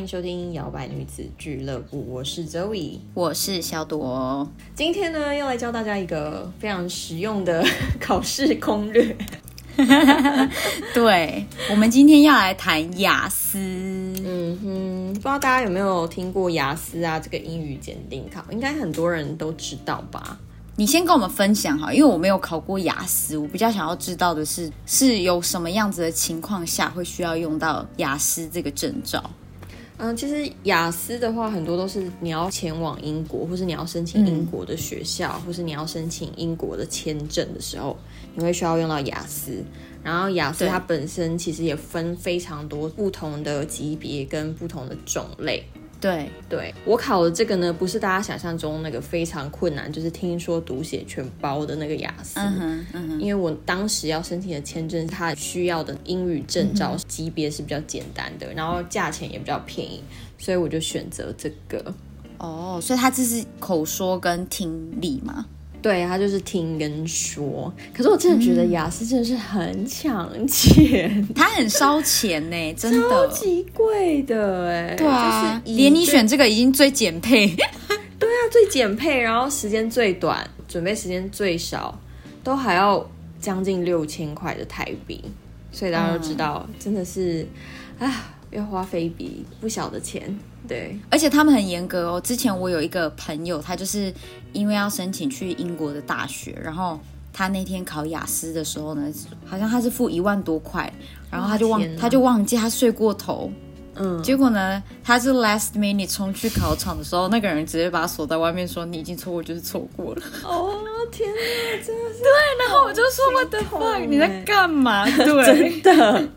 迎收听摇摆女子俱乐部，我是 Zoe。我是小朵，今天呢，要来教大家一个非常实用的考试攻略。对，我们今天要来谈雅思。嗯哼，不知道大家有没有听过雅思啊？这个英语检定考，应该很多人都知道吧？你先跟我们分享哈，因为我没有考过雅思，我比较想要知道的是，是有什么样子的情况下会需要用到雅思这个证照？嗯，其实雅思的话，很多都是你要前往英国，或是你要申请英国的学校，或是你要申请英国的签证的时候，你会需要用到雅思。然后雅思它本身其实也分非常多不同的级别跟不同的种类。对，对我考的这个呢，不是大家想象中那个非常困难，就是听说读写全包的那个雅思。嗯哼，嗯哼，因为我当时要申请的签证，它需要的英语证照级别是比较简单的，然后价钱也比较便宜，所以我就选择这个。哦，所以它这是口说跟听力嘛？对，他就是听跟说。可是我真的觉得雅思真的是很抢钱，它很烧钱呢，真的超的。级贵的哎。对啊，就是以连你最选这个已经最减配。对啊最减配，然后时间最短，准备时间最少，都还要将近六千块的台币，所以大家都知道，真的是啊，要花费一笔不小的钱。对，而且他们很严格哦。之前我有一个朋友，他就是因为要申请去英国的大学，然后他那天考雅思的时候呢，好像他是付一万多块，然后他就忘他就忘记他睡过头，嗯，结果呢，他是 last minute 冲去考场的时候，那个人直接把他锁在外面，说你已经错过就是错过了。哦天哪，真的是 然后我就说心痛 fuck 你在欸干嘛？对真的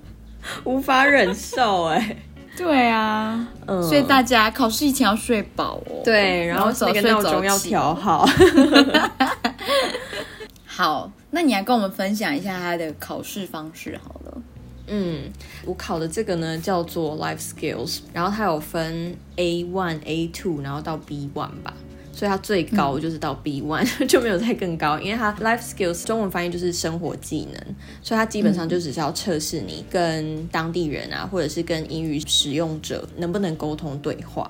无法忍受哎。对啊，嗯，所以大家考试以前要睡饱哦。对，然后那个早睡早闹钟要起调好。好，那你来跟我们分享一下他的考试方式好了。嗯，我考的这个呢叫做 Life Skills，然后它有分 A one、A two，然后到 B one 吧，所以它最高就是到 B one，就没有再更高，因为它 Life Skills 中文翻译就是生活技能，所以它基本上就只是要测试你跟当地人啊，或者是跟英语使用者能不能沟通对话。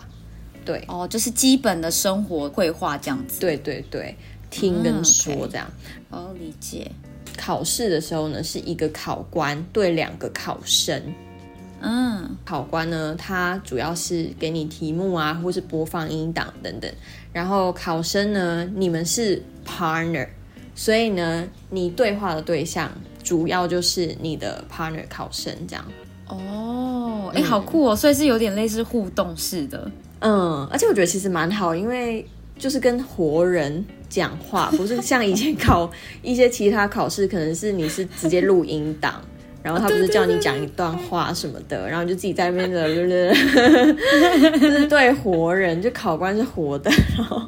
对，哦，就是基本的生活绘画这样子。对对对，听跟嗯说这样。哦，理解。考试的时候呢，是一个考官对两个考生。嗯，考官呢，他主要是给你题目啊，或是播放音档等等。然后考生呢，你们是 partner，所以呢，你对话的对象主要就是你的 partner 考生这样。哦，哎、好酷哦！所以是有点类似互动式的。嗯，而且我觉得其实蛮好，因为就是跟活人讲话，不是像以前考 一些其他考试，可能是你是直接录音档。然后他不是叫你讲一段话什么的，然后你就自己在那边的，就是对活人，就考官是活的，然后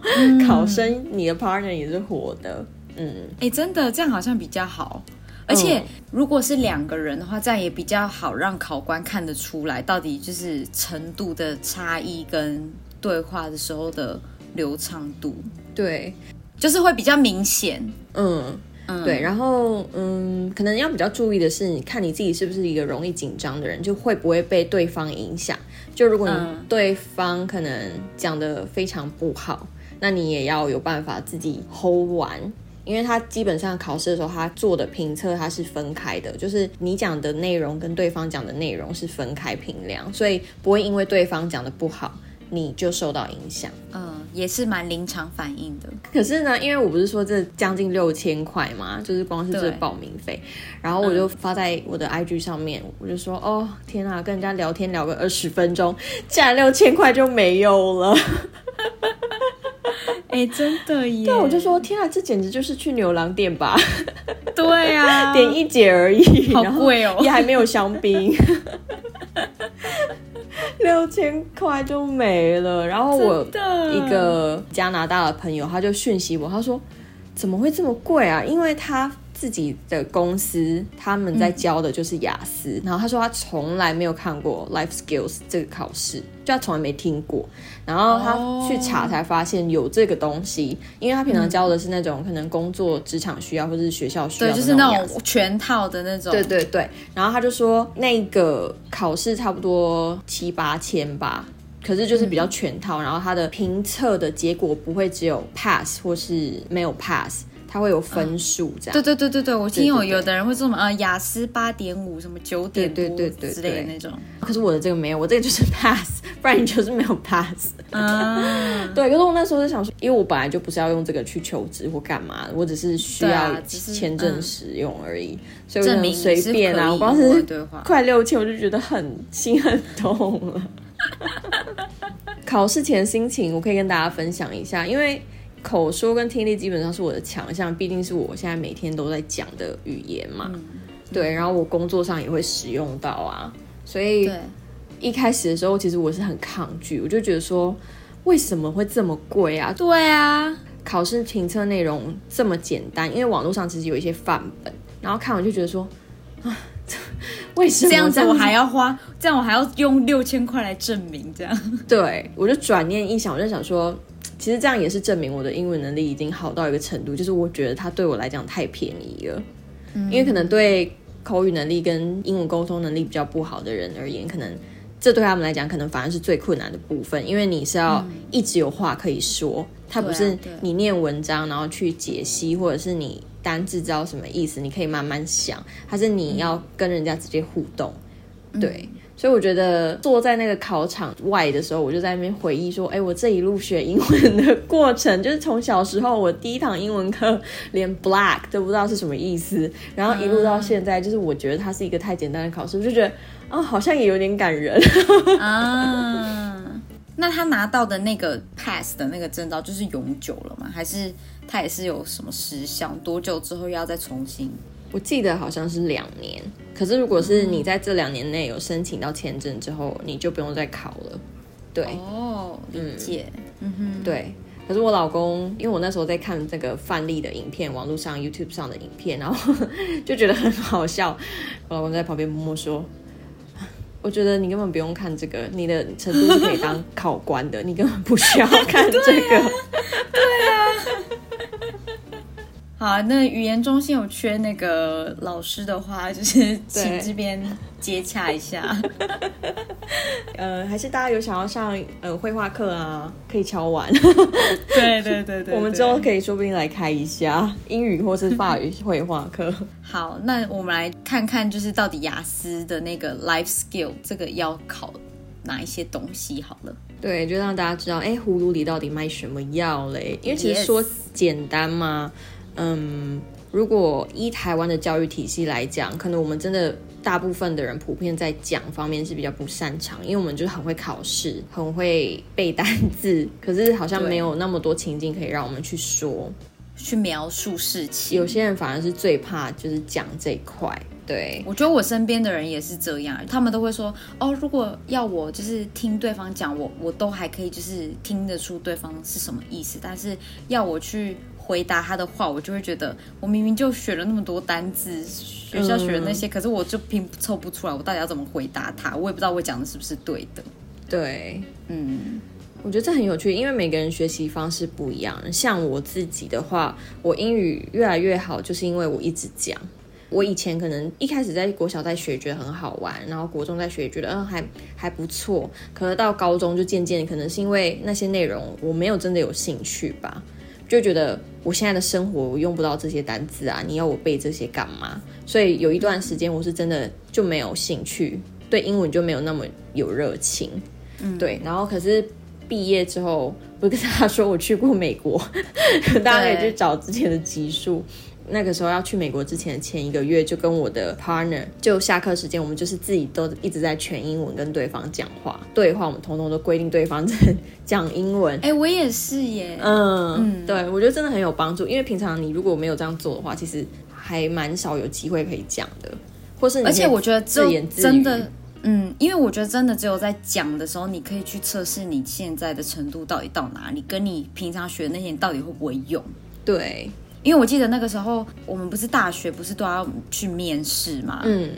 考生你的 partner 也是活的，嗯，哎，真的这样好像比较好。而且如果是两个人的话，这样也比较好让考官看得出来，到底就是程度的差异跟对话的时候的流畅度，对，就是会比较明显。嗯。对，然后嗯，可能要比较注意的是，你看你自己是不是一个容易紧张的人，就会不会被对方影响。就如果你嗯对方可能讲的非常不好，那你也要有办法自己 hold 完。因为他基本上考试的时候，他做的评测他是分开的，就是你讲的内容跟对方讲的内容是分开评量，所以不会因为对方讲的不好，你就受到影响。嗯，也是蛮临场反应的。可是呢，因为我不是说这将近六千块嘛，就是光是这对报名费，然后我就发在我的 IG 上面，我就说哦天啊，跟人家聊天聊个二十分钟，竟然六千块就没有了。哎，真的耶！对，我就说天啊，这简直就是去牛郎店吧，对啊，点一节而已，好贵哦也还没有香槟。六千块就没了，然后我一个加拿大的朋友，他就讯息我，他说怎么会这么贵啊？因为他自己的公司他们在教的就是雅思，然后他说他从来没有看过 Life Skills 这个考试，就他从来没听过。然后他去查才发现有这个东西，因为他平常教的是那种可能工作职场需要或者是学校需要，对，就是那种全套的那种。对对对。然后他就说那个考试差不多七八千吧。可是就是比较全套，然后它的评测的结果不会只有 pass 或是没有 pass，它会有分数这样。对对对对对，我听有有的人会说什么呃雅思八点五什么九点对对对之类的那种。可是我的这个没有，我这个就是 pass，不然你就是没有 pass。啊，对。可是我那时候就想说，因为我本来就不是要用这个去求职或干嘛，我只是需要签证使用而已，所以我就随便啊。我光是快六千，我就觉得很心很痛了。考试前心情，我可以跟大家分享一下，因为口说跟听力基本上是我的强项，毕竟是我现在每天都在讲的语言嘛。对，然后我工作上也会使用到啊，所以一开始的时候，其实我是很抗拒，我就觉得说，为什么会这么贵啊？对啊，考试评测内容这么简单，因为网络上其实有一些范本，然后看完就觉得说，啊。为什么这样子我还要花？这样我还要用六千块来证明？这样对我就转念一想，我就想说，其实这样也是证明我的英文能力已经好到一个程度，就是我觉得它对我来讲太便宜了。因为可能对口语能力跟英文沟通能力比较不好的人而言，可能这对他们来讲，可能反而是最困难的部分，因为你是要一直有话可以说，它不是你念文章然后去解析，或者是你。单字知道什么意思？你可以慢慢想，还是你要跟人家直接互动？对，所以我觉得坐在那个考场外的时候，我就在那边回忆说：“哎，我这一路学英文的过程，就是从小时候我第一堂英文课连 black 都不知道是什么意思，然后一路到现在，就是我觉得它是一个太简单的考试，我就觉得啊，好像也有点感人 啊。那他拿到的那个 pass 的那个证照就是永久了吗？还是？它也是有什么时效？多久之后要再重新？我记得好像是两年。可是如果是你在这两年内有申请到签证之后，你就不用再考了。对哦，理解。嗯哼，对。可是我老公，因为我那时候在看这个范例的影片，网络上 YouTube 上的影片，然后 就觉得很好笑。我老公在旁边默默说：“我觉得你根本不用看这个，你的程度是可以当考官的，你根本不需要看这个。”对啊。好，那语言中心有缺那个老师的话，就是 请这边接洽一下。呃，还是大家有想要上呃绘画课啊，可以敲完。对对对 对，我们之后可以说不定来开一下英语或是法语绘画课。好，那我们来看看，就是到底雅思的那个 life skill 这个要考哪一些东西？好了，对，就让大家知道，哎，葫芦里到底卖什么药嘞？因为其实说简单嘛。嗯，如果依台湾的教育体系来讲，可能我们真的大部分的人普遍在讲方面是比较不擅长，因为我们就很会考试，很会背单字，可是好像没有那么多情境可以让我们去说、去描述事情。有些人反而是最怕就是讲这一块。对，我觉得我身边的人也是这样，他们都会说哦，如果要我就是听对方讲，我我都还可以就是听得出对方是什么意思，但是要我去。回答他的话，我就会觉得我明明就学了那么多单字，学校学的那些，可是我就拼凑不出来，我到底要怎么回答他？我也不知道我讲的是不是对的。对，嗯，我觉得这很有趣，因为每个人学习方式不一样。像我自己的话，我英语越来越好，就是因为我一直讲。我以前可能一开始在国小在学，觉得很好玩，然后国中在学，觉得嗯还还不错。可能到高中就渐渐，可能是因为那些内容我没有真的有兴趣吧。就觉得我现在的生活我用不到这些单字啊，你要我背这些干嘛？所以有一段时间我是真的就没有兴趣，对英文就没有那么有热情。嗯，对。然后可是毕业之后，我跟大家说我去过美国，大家可以去找之前的集数。那个时候要去美国之前的前一个月，就跟我的 partner 就下课时间，我们就是自己都一直在全英文跟对方讲话对话，我们通通都规定对方在讲英文。哎，我也是耶。嗯，对，我觉得真的很有帮助，因为平常你如果没有这样做的话，其实还蛮少有机会可以讲的，或是而且我觉得自言自语真的，嗯，因为我觉得真的只有在讲的时候，你可以去测试你现在的程度到底到哪里，跟你平常学那些到底会不会用。对。因为我记得那个时候我们不是大学不是都要去面试嘛，嗯，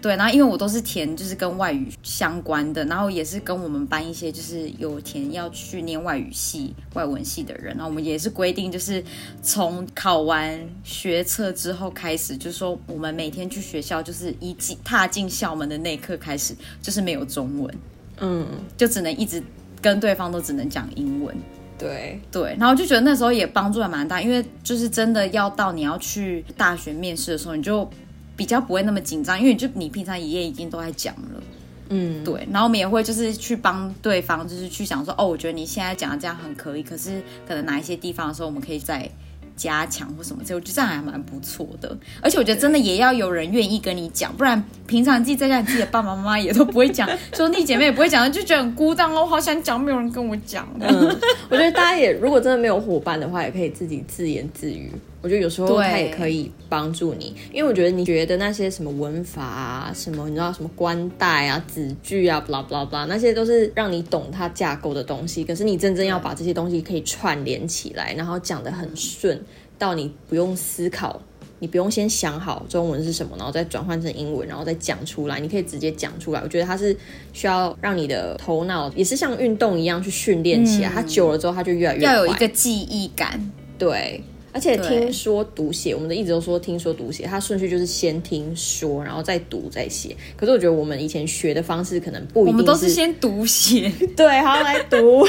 对，然后因为我都是填就是跟外语相关的，然后也是跟我们班一些就是有填要去念外语系、外文系的人，然后我们也是规定就是从考完学测之后开始，就是说我们每天去学校就是一进踏进校门的那一刻开始就是没有中文，嗯，就只能一直跟对方都只能讲英文。对，对，然后就觉得那时候也帮助还蛮大，因为就是真的要到你要去大学面试的时候，你就比较不会那么紧张，因为就你平常一夜已经都在讲了，嗯，对，然后我们也会就是去帮对方，就是去想说，哦，我觉得你现在讲的这样很可以，可是可能哪一些地方的时候，我们可以再加强或什么之类，我觉得这样还蛮不错的。而且我觉得真的也要有人愿意跟你讲，不然平常自己在家，自己的爸爸妈妈也都不会讲，兄弟姐妹也不会讲，就觉得很孤单哦，我好想讲，没有人跟我讲。嗯，我觉得大家也如果真的没有伙伴的话，也可以自己自言自语。我觉得有时候它也可以帮助你，因为我觉得你觉得那些什么文法啊，什么你知道什么关代啊、子句啊，blah blah blah，那些都是让你懂它架构的东西。可是你真正要把这些东西可以串联起来，然后讲得很顺，到你不用思考。你不用先想好中文是什么，然后再转换成英文，然后再讲出来。你可以直接讲出来。我觉得它是需要让你的头脑也是像运动一样去训练起来。它久了之后，它就越来越要有一快个记忆感。对，而且对。听说读写，我们的一直都说听说读写，它顺序就是先听说，然后再读再写。可是我觉得我们以前学的方式可能不一定我们都是先读写，对，好来读，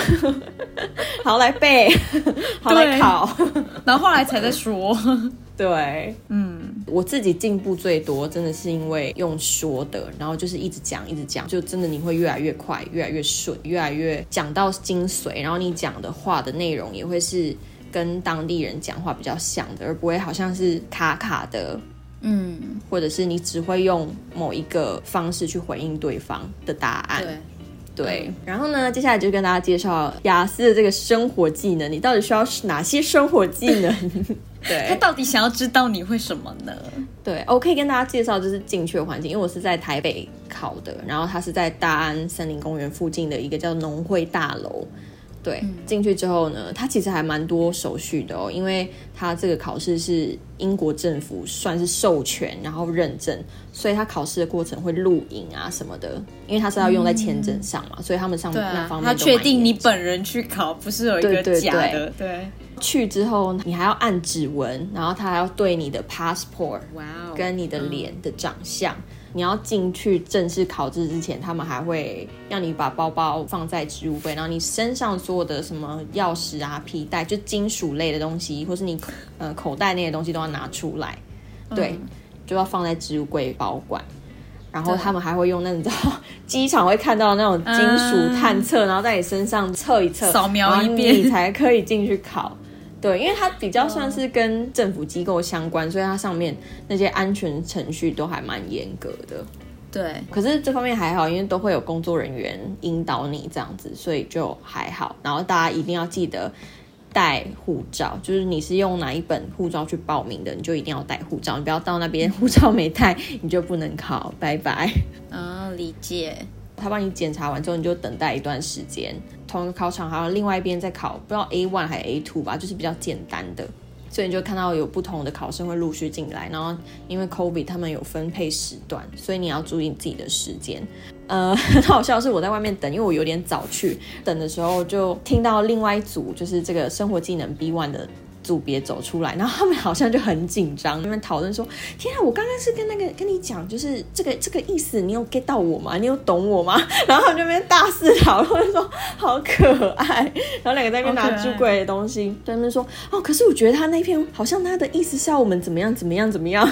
好来背，好来对。考。然后后来才在说。对，嗯，我自己进步最多，真的是因为用说的，然后就是一直讲，一直讲，就真的你会越来越快，越来越顺，越来越讲到精髓，然后你讲的话的内容也会是跟当地人讲话比较像的，而不会好像是卡卡的，嗯，或者是你只会用某一个方式去回应对方的答案。对。对，然后呢，接下来就跟大家介绍雅思的这个生活技能，你到底需要哪些生活技能？对，他到底想要知道你会什么呢？对，我可以跟大家介绍就是进去的环境，因为我是在台北考的，然后它是在大安森林公园附近的一个叫农会大楼。对，进去之后呢，它其实还蛮多手续的哦，因为它这个考试是英国政府算是授权，然后认证，所以它考试的过程会录影啊什么的，因为它是要用在签证上嘛，所以他们上面啊那方，面他确定你本人去考，不是有一个对对假的，对。去之后，你还要按指纹，然后他还要对你的 passport 哇哦跟你的脸的长相。你要进去正式考试之前，他们还会让你把包包放在置物柜，然后你身上所有的什么钥匙啊、皮带，就金属类的东西，或是你呃口袋那些东西都要拿出来，对，就要放在置物柜保管。然后他们还会用那种，机场会看到那种金属探测，然后在你身上测一测，扫描一遍。你才可以进去考。对，因为它比较算是跟政府机构相关，所以它上面那些安全程序都还蛮严格的。对，可是这方面还好，因为都会有工作人员引导你这样子，所以就还好。然后大家一定要记得带护照，就是你是用哪一本护照去报名的，你就一定要带护照，你不要到那边护照没带，你就不能考，拜拜。啊，理解。他帮你检查完之后，你就等待一段时间。同一个考场还有另外一边在考，不知道 A one 还 A two 吧，就是比较简单的，所以你就看到有不同的考生会陆续进来。然后因为 COVID 他们有分配时段，所以你要注意自己的时间。呃，很好笑是我在外面等，因为我有点早去，等的时候就听到另外一组就是这个生活技能 B one 的。组别走出来，然后他们好像就很紧张，他们讨论说：“天啊，我刚刚是跟那个跟你讲，就是这个这个意思，你有 get 到我吗？你有懂我吗？” 然后他们就那边大肆讨论说：“好可爱。”然后两个在那边拿好可爱朱贵的东西，在那边说：“哦，可是我觉得他那篇好像他的意思是要我们怎么样怎么样怎么样。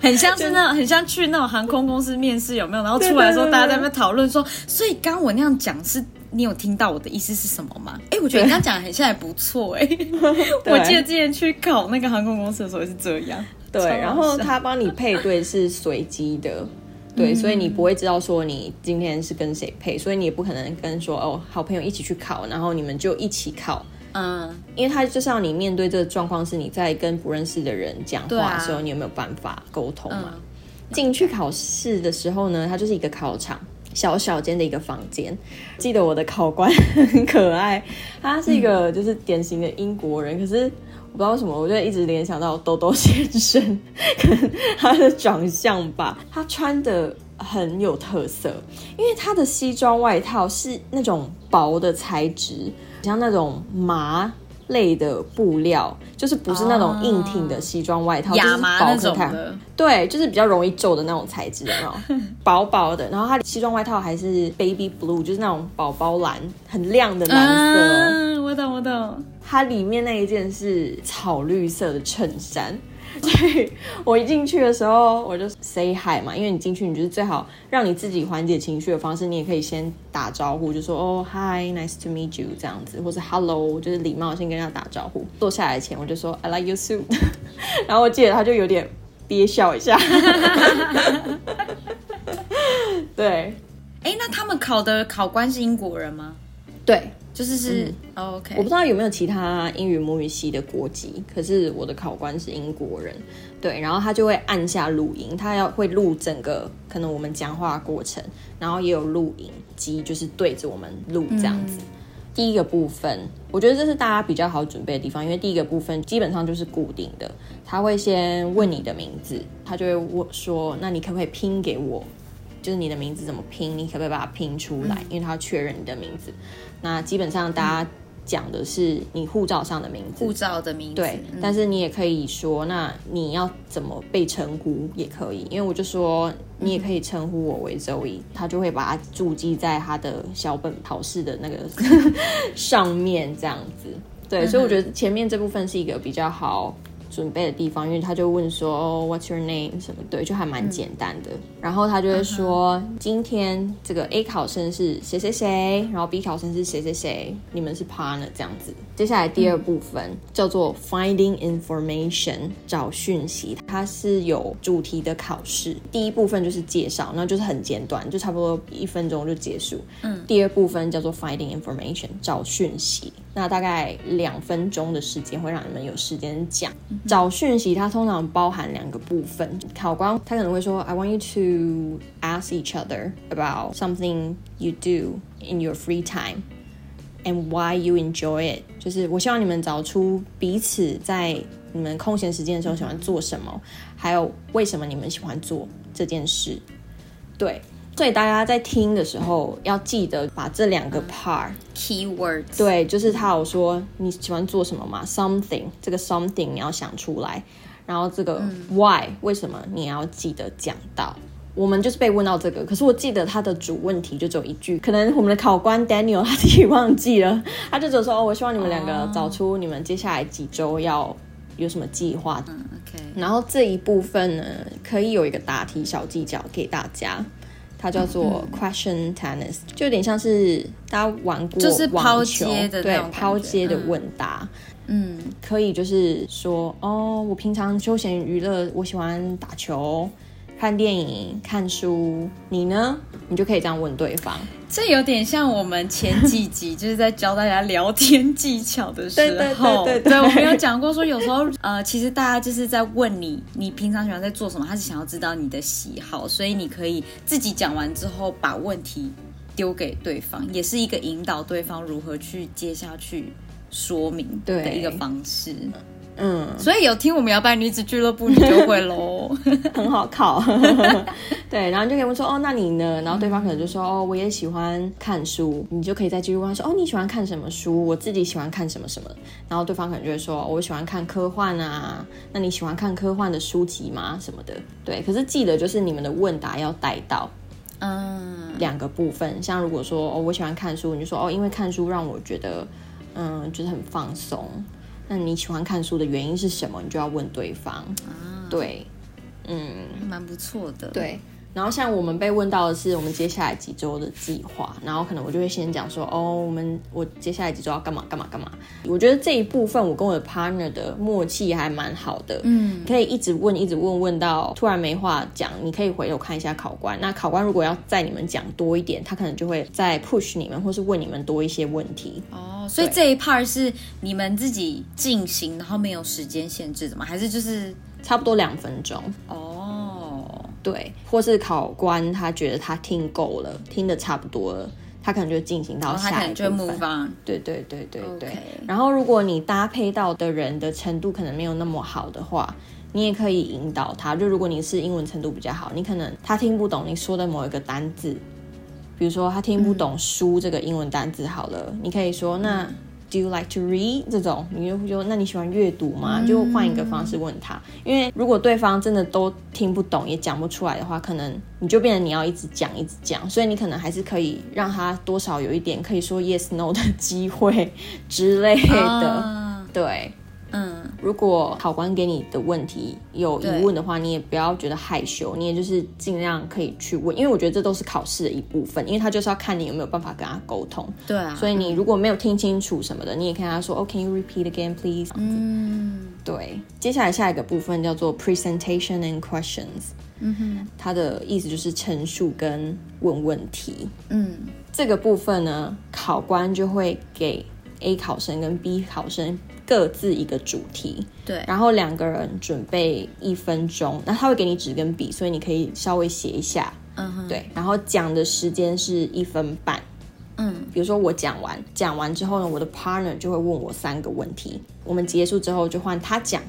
很像是那种，很像去那种航空公司面试，有没有？然后出来的时候，对对对对大家在那边讨论说，所以刚刚我那样讲是。你有听到我的意思是什么吗？哎，我觉得你这样讲很像还不错哎。我记得之前去考那个航空公司的时候也是这样。对，然后他帮你配对是随机的，对，所以你不会知道说你今天是跟谁配，所以你也不可能跟说哦好朋友一起去考，然后你们就一起考，嗯，因为他就是要你面对这个状况，是你在跟不认识的人讲话的时候，你有没有办法沟通嘛？嗯进去考试的时候呢，它就是一个考场。小小间的一个房间，记得我的考官 很可爱，他是一个就是典型的英国人，可是我不知道为什么，我就一直联想到豆豆先生，可能他的长相吧，他穿的很有特色，因为他的西装外套是那种薄的材质，像那种麻类的布料，就是不是那种硬挺的西装外套，就是薄的，对，就是比较容易皱的那种材质，的那种？薄薄的，然后它的西装外套还是 baby blue，就是那种宝宝蓝，很亮的蓝色我懂我懂。它里面那一件是草绿色的衬衫，所以我一进去的时候我就 say hi 嘛，因为你进去你就是最好让你自己缓解情绪的方式，你也可以先打招呼，就说哦 hi，nice to meet you 这样子，或是 hello，就是礼貌先跟人家打招呼。坐下来前我就说 I like your suit，然后我记得他就有点憋笑一下，对哎，那他们考的考官是英国人吗？对。就是是、哦 OK，我不知道有没有其他英语母语系的国籍，可是我的考官是英国人，对，然后他就会按下录音，他要会录整个可能我们讲话过程，然后也有录音机，就是对着我们录这样子。第一个部分，我觉得这是大家比较好准备的地方，因为第一个部分基本上就是固定的，他会先问你的名字，他就会问说，那你可不可以拼给我？就是你的名字怎么拼，你可不可以把它拼出来？因为他要确认你的名字。那基本上大家讲的是你护照上的名字，护照的名字，对，嗯但是你也可以说，那你要怎么被称呼也可以，因为我就说你也可以称呼我为周易，他就会把它注记在他的小本考试的那个 上面这样子。对，所以我觉得前面这部分是一个比较好准备的地方，因为他就问说、哦、What's your name 什么，对，就还蛮简单的。然后他就会说，今天这个 A 考生是谁谁谁，然后 B 考生是谁谁谁，你们是 partner 这样子。接下来第二部分、叫做 Finding Information 找讯息，它是有主题的考试。第一部分就是介绍，那就是很简短，就差不多一分钟就结束。嗯，第二部分叫做 Finding Information 找讯息，那大概两分钟的时间会让你们有时间讲。找讯息它通常包含两个部分，考官他可能会说 I want you to ask each other about something you do in your free time and why you enjoy it，就是我希望你们找出彼此在你们空闲时间的时候喜欢做什么，还有为什么你们喜欢做这件事。对，所以大家在听的时候要记得把这两个 part 嗯 keywords，对，就是他有说你喜欢做什么嘛？something 这个 something 你要想出来，然后这个 why、为什么你要记得讲到。我们就是被问到这个，可是我记得他的主问题就只有一句，可能我们的考官 Daniel 他自己忘记了，他就只有说哦，我希望你们两个找出你们接下来几周要有什么计划。嗯 OK，然后这一部分呢，可以有一个答题小技巧给大家，它叫做 question tennis，就有点像是大家玩过就是抛网球接的对抛接的问答。嗯，可以就是说，哦，我平常休闲娱乐，我喜欢打球、看电影、看书。你呢？你就可以这样问对方。这有点像我们前几集就是在教大家聊天技巧的时候，对对对对对我们有讲过说，有时候呃，其实大家就是在问你，你平常喜欢在做什么，他是想要知道你的喜好，所以你可以自己讲完之后把问题丢给对方，也是一个引导对方如何去接下去说明的一个方式。嗯，所以有听我们摇摆女子俱乐部，你就会喽。很好考。对，然后你就可以问说，哦，那你呢？然后对方可能就说，哦，我也喜欢看书。你就可以再继续问他说，哦，你喜欢看什么书？我自己喜欢看什么什么。然后对方可能就会说，我喜欢看科幻啊。那你喜欢看科幻的书籍吗？什么的。对，可是记得就是你们的问答要带到嗯，两个部分。像如果说，哦，我喜欢看书，你就说，哦，因为看书让我觉得，嗯，就是很放松。那你喜欢看书的原因是什么？你就要问对方。对，嗯。蛮不错的。，对，然后像我们被问到的是我们接下来几周的计划，然后可能我就会先讲说，哦，我们我接下来几周要干嘛干嘛干嘛。我觉得这一部分我跟我的 partner 的默契还蛮好的，嗯，可以一直问一直问问到突然没话讲，你可以回头看一下考官。那考官如果要在你们讲多一点，他可能就会再 push 你们，或是问你们多一些问题。哦，所以这一 part 是你们自己进行，然后没有时间限制的吗？还是就是差不多两分钟，哦，对，或是考官他觉得他听够了，听的差不多了，他可能就进行到下一能就会部分。move on。对对对对对。然后如果你搭配到的人的程度可能没有那么好的话，你也可以引导他。就如果你是英文程度比较好，你可能他听不懂你说的某一个单字，比如说他听不懂“书”这个英文单字，好了，你可以说那。Do you like to read？这种你就会说，那你喜欢阅读吗？就换一个方式问他，因为如果对方真的都听不懂，也讲不出来的话，可能你就变成你要一直讲，一直讲，所以你可能还是可以让他多少有一点可以说 yes no 的机会之类的。啊对，嗯，如果考官给你的问题有疑问的话，你也不要觉得害羞，你也就是尽量可以去问，因为我觉得这都是考试的一部分，因为他就是要看你有没有办法跟他沟通。对啊，所以你如果没有听清楚什么的，你也可以跟他说，Oh, can you repeat again, please？嗯对，接下来下一个部分叫做 presentation and questions，嗯哼它的意思就是陈述跟问问题。嗯这个部分呢，考官就会给 A 考生跟 B 考生各自一个主题，对，然后两个人准备一分钟，那他会给你纸跟笔，所以你可以稍微写一下，嗯哼。对，然后讲的时间是一分半。嗯。比如说我讲完，讲完之后呢，我的 partner 就会问我三个问题，我们结束之后就换他讲，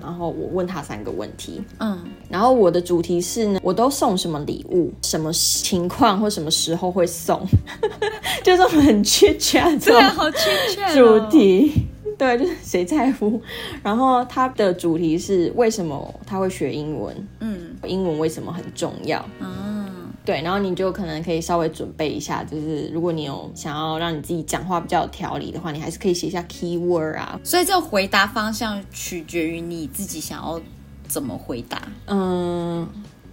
然后我问他三个问题，嗯。然后我的主题是呢，我都送什么礼物，什么情况或什么时候会送，就这种很缺缺这对好确切主题。对，就是谁在乎。然后它的主题是为什么他会学英文，嗯英文为什么很重要。嗯对，然后你就可能可以稍微准备一下，就是如果你有想要让你自己讲话比较有条理的话，你还是可以写一下 keyword 啊，所以这个回答方向取决于你自己想要怎么回答，嗯，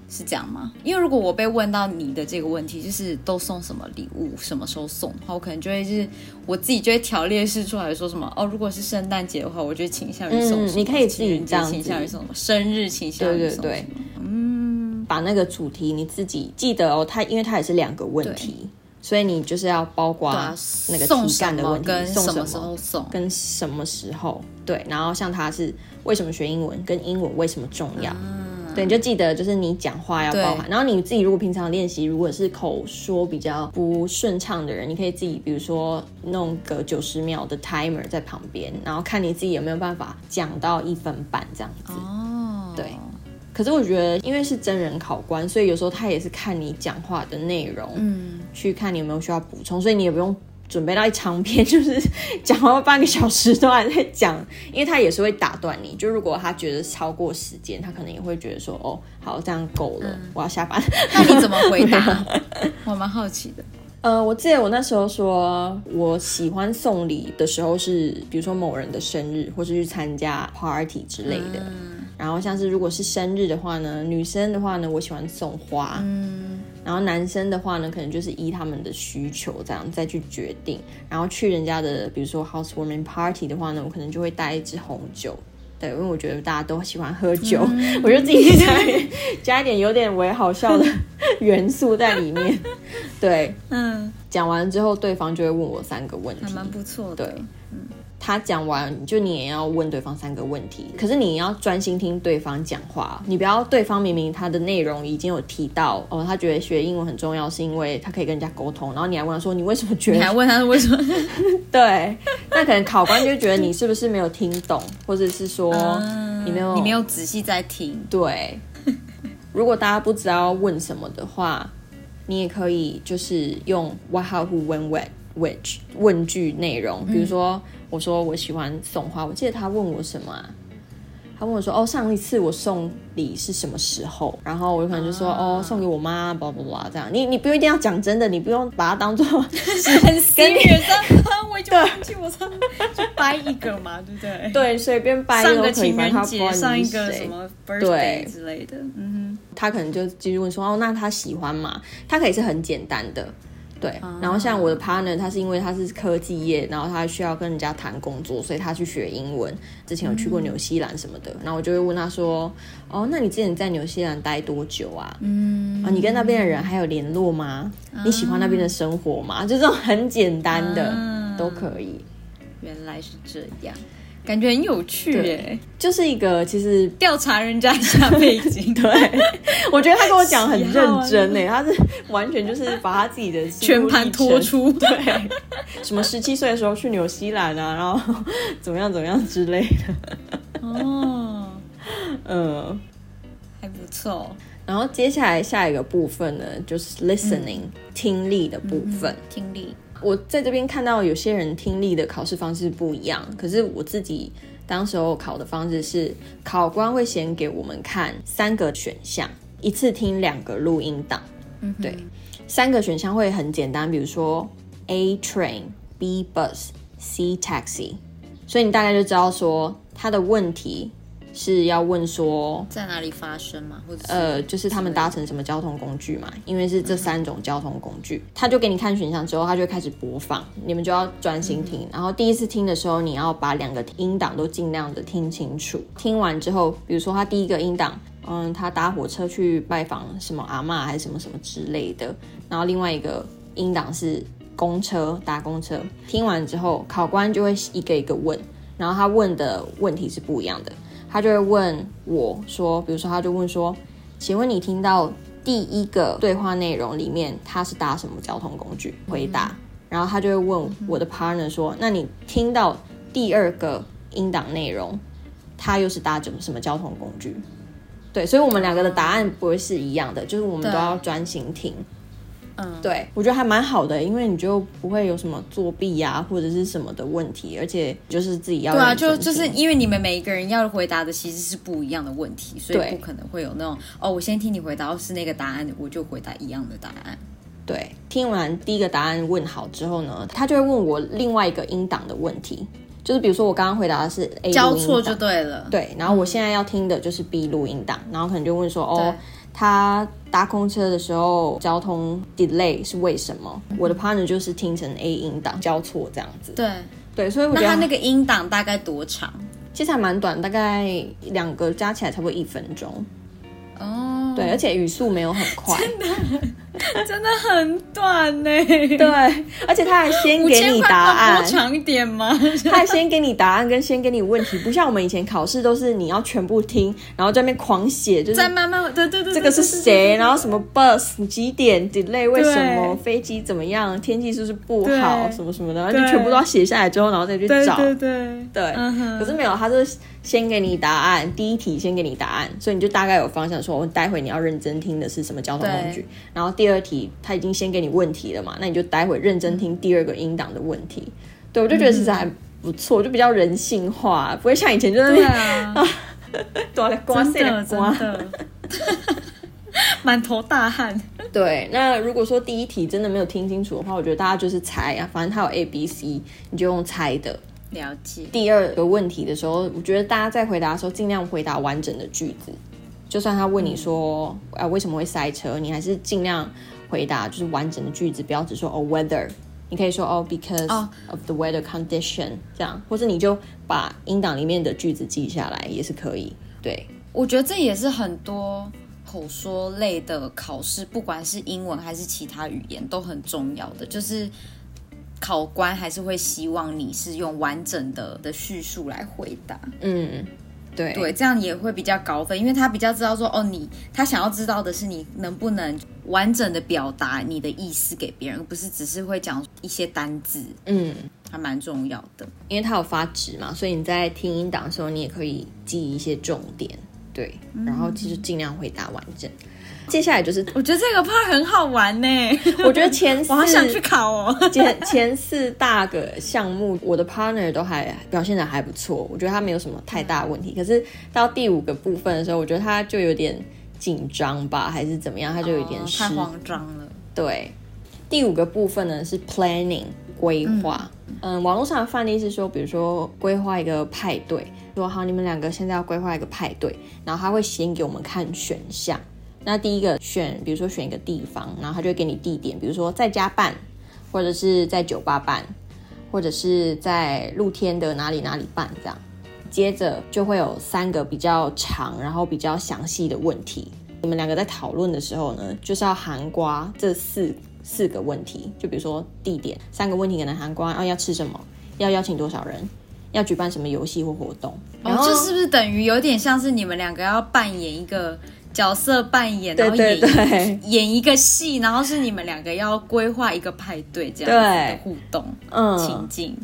是这样吗？因为如果我被问到你的这个问题，就是都送什么礼物，什么时候送的话，我可能就会是我自己就会条列式出来说什么哦，如果是圣诞节的话，我就倾向于送什么、嗯你可以自己这样倾向于送什么，生日倾向于对对送什么对，把那个主题你自己记得哦，它因为它也是两个问题，所以你就是要包括那个题送什么干的问题，跟送什什么时候送，跟什么时候，对，然后像他是为什么学英文，跟英文为什么重要，对，你就记得就是你讲话要包含，然后你自己如果平常练习，如果是口说比较不顺畅的人，你可以自己比如说弄个九十秒的 timer 在旁边，然后看你自己有没有办法讲到一分半这样子。哦，对。可是我觉得，因为是真人考官，所以有时候他也是看你讲话的内容，嗯，去看你有没有需要补充，所以你也不用准备到一长篇，就是讲了半个小时都还在讲，因为他也是会打断你。就如果他觉得超过时间，他可能也会觉得说，哦，好，这样够了，我要下班。那你怎么回答？我蛮好奇的。呃，我记得我那时候说，我喜欢送礼的时候是，比如说某人的生日，或是去参加 party 之类的。然后像是如果是生日的话呢，女生的话呢，我喜欢送花。嗯，然后男生的话呢，可能就是依他们的需求这样再去决定。然后去人家的，比如说 housewarming party 的话呢，我可能就会带一支红酒。对，因为我觉得大家都喜欢喝酒，我就自己加加一点有点微好笑的 元素在里面。对，嗯，讲完之后，对方就会问我三个问题。还蛮不错的。对他讲完，就你也要问对方三个问题，可是你要专心听对方讲话，你不要对方明明他的内容已经有提到哦，他觉得学英文很重要，是因为他可以跟人家沟通，然后你还问他说你为什么觉得你还问他为什么？对？那可能考官就觉得你是不是没有听懂，或者是说你没有你没有仔细在听。对。如果大家不知道问什么的话，你也可以就是用 what how who when when which 问句内容，比如说我说我喜欢送花，我记得他问我什么啊？他问我说：“哦，上一次我送礼是什么时候？”然后我可能就说：“哦，送给我妈，blah blah blah。”这样，你你不一定要讲真的，你不用把它当做 是很 serious，啊我已经忘记我上就掰一个嘛，对不对？对随便掰上个情人节，上一个什么对 birthday 之类的，嗯他可能就继续问说：“哦，那他喜欢吗？”他可以是很简单的，对。然后像我的 partner，他是因为他是科技业，然后他需要跟人家谈工作，所以他去学英文。之前有去过纽西兰什么的，然后我就会问他说：“哦，那你之前在纽西兰待多久啊？嗯啊，你跟那边的人还有联络吗？你喜欢那边的生活吗？就这种很简单的、啊都可以。原来是这样。感觉很有趣耶，就是一个其实调查人家一下背景。对，我觉得他跟我讲很认真 呢，他是完全就是把他自己的全盘托出。对，什么十七岁的时候去纽西兰啊，然后怎么样怎么样之类的。哦，嗯，还不错。然后接下来下一个部分呢，就是 listening 听力的部分。听力，我在这边看到有些人听力的考试方式不一样，可是我自己当时候考的方式是，考官会先给我们看三个选项，一次听两个录音档。嗯，对，三个选项会很简单，比如说 A train，B bus，C taxi，所以你大概就知道说它的问题。是要问说在哪里发生吗？或者呃，就是他们搭乘什么交通工具嘛？因为是这三种交通工具，他就给你看选项之后，他就开始播放，你们就要专心听。然后第一次听的时候，你要把两个音档都尽量的听清楚。听完之后，比如说他第一个音档，嗯，他搭火车去拜访什么阿妈还是什么什么之类的。然后另外一个音档是公车搭公车。听完之后，考官就会一个一个问，然后他问的问题是不一样的。他就会问我说，比如说，他就问说，请问你听到第一个对话内容里面，他是搭什么交通工具？回答。然后他就会问我的 partner 说，那你听到第二个音档内容，他又是搭什么什么交通工具？对，所以我们两个的答案不会是一样的，就是我们都要专心听。嗯，对，我觉得还蛮好的，因为你就不会有什么作弊呀或者是什么的问题，而且就是自己要对啊，就就是因为你们每一个人要回答的其实是不一样的问题，所以不可能会有那种哦，我先听你回答是那个答案，我就回答一样的答案。对，听完第一个答案问好之后呢，他就会问我另外一个音档的问题，就是比如说我刚刚回答的是 A 交错就对了，对，然后我现在要听的就是 B 录音档，然后可能就问说哦。他搭公车的时候，交通 delay 是为什么？我的 partner 就是听成 A 音档交错这样子。对对，所以我觉得他那个音档大概多长？其实还蛮短，大概两个加起来差不多一分钟。哦，对，而且语速没有很快。真的很 短呢，对，而且他还先给你答案，长一点吗？他还先给你答案跟先给你问题，不像我们以前考试都是你要全部听，然后在那边狂写，就是在慢慢，对对对，这个是谁？然后什么 bus 几点 delay？为什么飞机怎么样？天气是不是不好？什么什么的，然后就全部都要写下来之后，然后再去找，对对对，可是没有，他是先给你答案，第一题先给你答案，所以你就大概有方向，说我待会你要认真听的是什么交通工具，然后第。二题他已经先给你问题了嘛？那你就待会认真听第二个音档的问题。对我就觉得其实还不错，就比较人性化，不会像以前就是那样啊，多刮碎了刮，满头大汗。对，那如果说第一题真的没有听清楚的话，我觉得大家就是猜啊，反正它有 A、B、C，你就用猜的。了解。第二个问题的时候，我觉得大家在回答的时候尽量回答完整的句子。就算他问你说啊为什么会塞车，你还是尽量回答就是完整的句子，不要只说哦 weather，你可以说哦 because of the weather condition 这样，或者你就把音档里面的句子记下来也是可以。对，我觉得这也是很多口说类的考试，不管是英文还是其他语言都很重要的，就是考官还是会希望你是用完整的的叙述来回答。嗯。对对，这样也会比较高分，因为他比较知道说，哦，你他想要知道的是你能不能完整的表达你的意思给别人，不是只是会讲一些单字，嗯，还蛮重要的，因为他有发纸嘛，所以你在听音档的时候，你也可以记一些重点，对，然后其实尽量回答完整。接下来就是，我觉得这个 part 很好玩呢。我觉得前四，我好想去考哦。前前四大个项目，我的 partner 都还表现的还不错，我觉得他没有什么太大问题。可是到第五个部分的时候，我觉得他就有点紧张吧，还是怎么样，他就有点太慌张了。对，第五个部分呢是 planning 规划。嗯，网络上的范例是说，比如说规划一个派对，说好你们两个现在要规划一个派对，然后他会先给我们看选项。那第一个选，比如说选一个地方，然后他就会给你地点，比如说在家办，或者是在酒吧办，或者是在露天的哪里哪里办这样。接着就会有三个比较长，然后比较详细的问题。你们两个在讨论的时候呢，就是要含瓜这四四个问题。就比如说地点，三个问题可能含瓜，哦要吃什么，要邀请多少人，要举办什么游戏或活动。然哦，后这是不是等于有点像是你们两个要扮演一个角色扮演，然后演演一个戏，然后是你们两个要规划一个派对这样子的互动嗯，情境。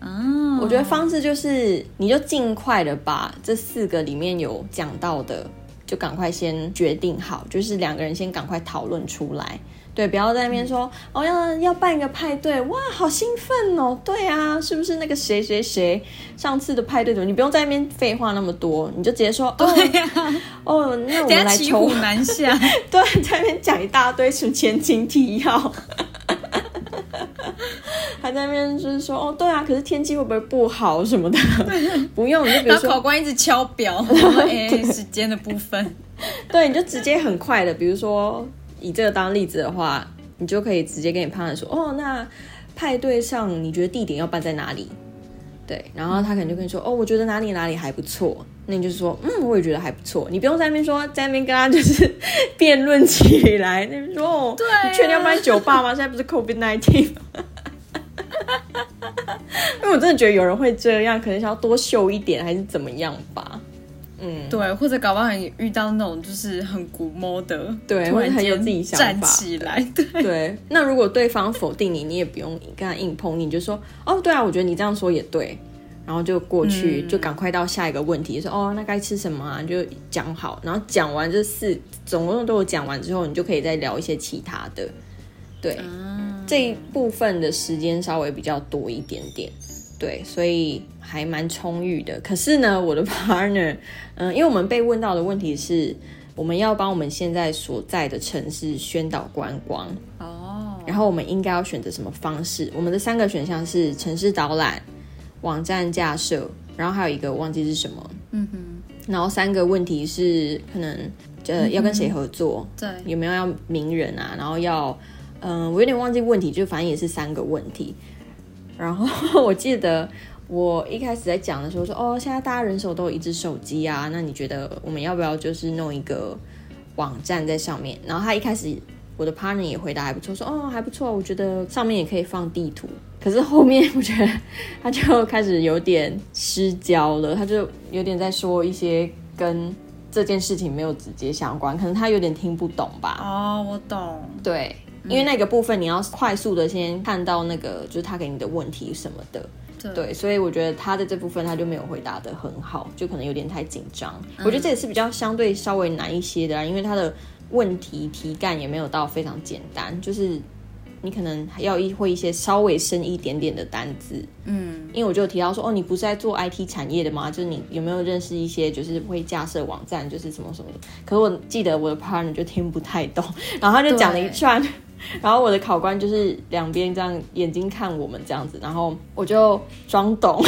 嗯，我觉得方式就是，你就尽快的把这四个里面有讲到的，就赶快先决定好，就是两个人先赶快讨论出来。对，不要在那边说、哦，要要办一个派对，哇，好兴奋哦！对啊，是不是那个谁谁谁上次的派对怎么？你不用在那边废话那么多，你就直接说哦对呀、哦，那我们来筹骑虎难下。对，在那边讲一大堆什么前情提要，还在那边就是说哦，对啊，可是天气会不会不好什么的？不用，你就比如然后考，官一直敲表，然后哎，时间的部分。对，你就直接很快的，比如说以这个当例子的话，你就可以直接跟你 partner 说，哦，那派对上你觉得地点要办在哪里？对，然后他可能就跟你说，哦，我觉得哪里哪里还不错。那你就是说，嗯，我也觉得还不错。你不用在那边说，在那边跟他就是辩论起来。那边说，哦，对啊你确定要办酒吧吗？现在不是 COVID nineteen 吗？因为我真的觉得有人会这样，可能想要多秀一点，还是怎么样吧？嗯，对，或者搞不好你遇到那种就是很古摸的，对会很有间自己想站法起来，对，对，那如果对方否定你，你也不用跟他硬碰，你就说哦，对啊，我觉得你这样说也对，然后就过去，嗯。就赶快到下一个问题，说哦，那该吃什么啊？你就讲好，然后讲完这四总共都有讲完之后，你就可以再聊一些其他的，对，这一部分的时间稍微比较多一点点。对，所以还蛮充裕的。可是呢，我的 partner，嗯、因为我们被问到的问题是，我们要帮我们现在所在的城市宣导观光，哦，然后我们应该要选择什么方式？我们的三个选项是城市导览、网站架设，然后还有一个忘记是什么。嗯哼，然后三个问题是可能呃要跟谁合作，对，有没有要名人啊？然后要嗯、我有点忘记问题，就反正也是三个问题。然后 我记得我一开始在讲的时候说，哦，现在大家人手都有一只手机啊，那你觉得我们要不要就是弄一个网站在上面？然后他一开始我的 partner 也回答还不错，说哦还不错，我觉得上面也可以放地图。可是后面 我觉得他就开始有点失焦了，他就有点在说一些跟这件事情没有直接相关，可能他有点听不懂吧。哦，我懂，对，因为那个部分你要快速的先看到那个就是他给你的问题什么的，对对，所以我觉得他的这部分他就没有回答的很好，就可能有点太紧张。我觉得这也是比较相对稍微难一些的、啊，因为他的问题题干也没有到非常简单，就是你可能还要一会一些稍微深一点点的单字。嗯，因为我就提到说，哦，你不是在做 IT 产业的吗？就是你有没有认识一些就是会架设网站，就是什么什么的？可是我记得我的 partner 就听不太懂，然后他就讲了一串，然后我的考官就是两边这样眼睛看我们这样子，然后我就装懂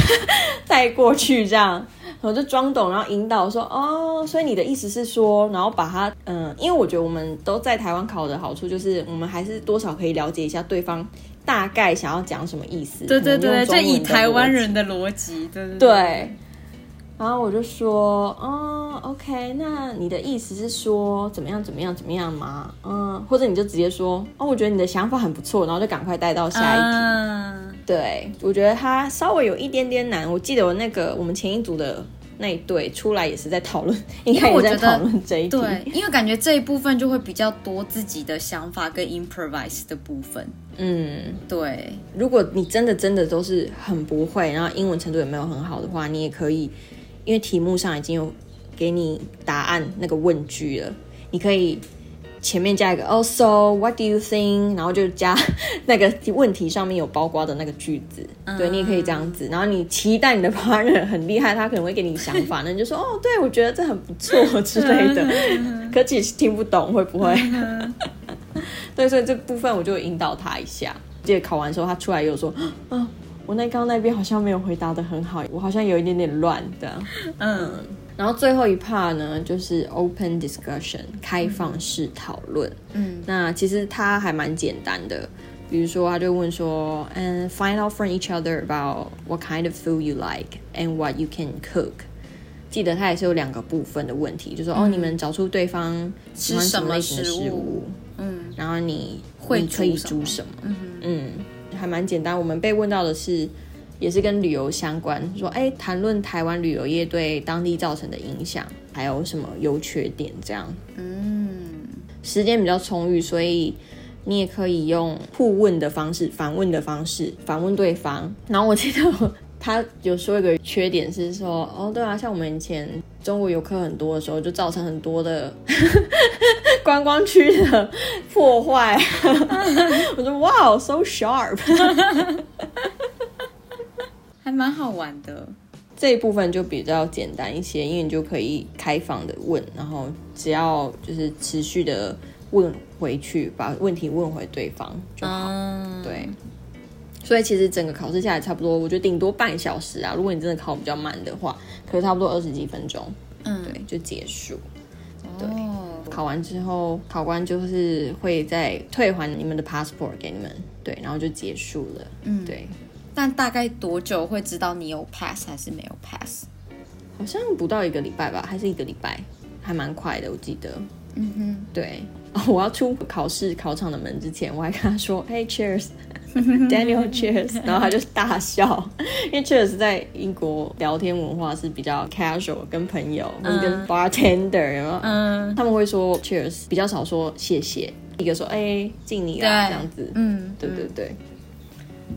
带过去这样。我就装懂，然后引导说哦，所以你的意思是说，然后把它嗯，因为我觉得我们都在台湾考的好处就是，我们还是多少可以了解一下对方大概想要讲什么意思。对对对，就以台湾人的逻辑，对对对。然后我就说，哦，OK，那你的意思是说怎么样怎么样怎么样吗？嗯，或者你就直接说，哦，我觉得你的想法很不错，然后就赶快带到下一题。嗯，对，我觉得他稍微有一点点难。我记得我那个我们前一组的那一对出来也是在讨论，应该也在讨论这一题。对，因为感觉这一部分就会比较多自己的想法跟 improvise 的部分。嗯，对，如果你真的真的都是很不会，然后英文程度也没有很好的话，你也可以，因为题目上已经有给你答案那个问句了，你可以前面加一个 also what do you think，然后就加 那个问题上面有包括的那个句子，对你也可以这样子，然后你期待你的 partner 很厉害，他可能会给你想法，那你就说哦，对我觉得这很不错之类的，可其实听不懂会不会？对，所以这部分我就引导他一下。记得考完之后，他出来又说，啊，我那刚刚那边好像没有回答的很好，我好像有一点点乱的。嗯，然后最后一 part 呢，就是 open discussion 开放式讨论。嗯，那其实它还蛮简单的，比如说他就问说，嗯，find out from each other about what kind of food you like and what you can cook。记得它也是有两个部分的问题，就说、哦，你们找出对方喜欢什么类型的吃什么食食物？物，嗯，然后你会你可以煮什么？嗯，还蛮简单。我们被问到的是也是跟旅游相关，说哎，谈论台湾旅游业对当地造成的影响，还有什么优缺点这样。嗯，时间比较充裕，所以你也可以用互问的方式、反问的方式反问对方。然后我记得他有说一个缺点是说，哦，对啊，像我们以前中国游客很多的时候，就造成很多的 观光区的破坏。我说哇，so sharp。还蛮好玩的，这一部分就比较简单一些，因为你就可以开放的问，然后只要就是持续的问回去，把问题问回对方就好。对，所以其实整个考试下来差不多，我觉得顶多半小时啊。如果你真的考比较慢的话，可是差不多二十几分钟，嗯，对，就结束。对，考完之后，考官就是会再退还你们的 passport 给你们，对，然后就结束了。嗯，对。但大概多久会知道你有 pass 还是没有 pass？好像不到一个礼拜吧，还是一个礼拜，还蛮快的，我记得。嗯哼，对。我要出考试考场的门之前，我还跟他说：“Hey, cheers, Daniel, cheers。”然后他就大笑，因为 cheers 在英国聊天文化是比较 casual，跟朋友或者跟 bartender，有没有？嗯，他们会说 cheers，比较少说谢谢。一个说：“哎，敬你啊，这样子。”嗯，对对对。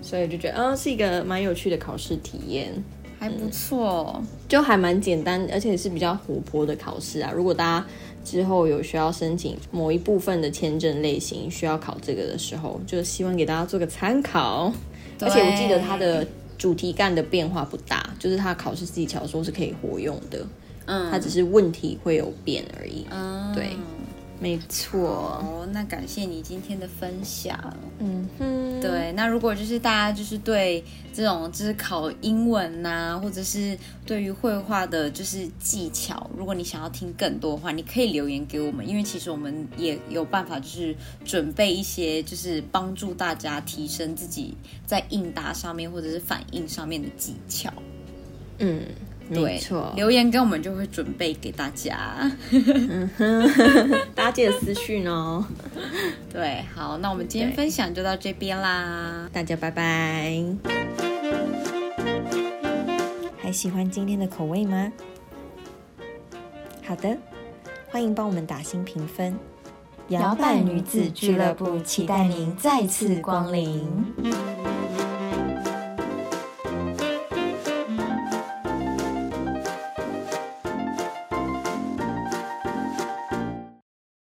所以就觉得，嗯，是一个蛮有趣的考试体验，还不错，就还蛮简单，而且是比较活泼的考试啊。如果大家之后有需要申请某一部分的签证类型，需要考这个的时候，就希望给大家做个参考。而且我记得它的主题干的变化不大，就是它考试技巧说是可以活用的，嗯，它只是问题会有变而已，嗯，对。没错哦，那感谢你今天的分享。嗯哼，对，那如果就是大家就是对这种就是考英文呐，或者是对于绘画的就是技巧，如果你想要听更多的话，你可以留言给我们，因为其实我们也有办法就是准备一些就是帮助大家提升自己在应答上面或者是反应上面的技巧。嗯。没错，留言给我们就会准备给大家，大家记得私讯哦。对，好，那我们今天分享就到这边啦，大家拜拜。还喜欢今天的口味吗？好的，欢迎帮我们打新评分。摇摆女子俱乐部期待您再次光临。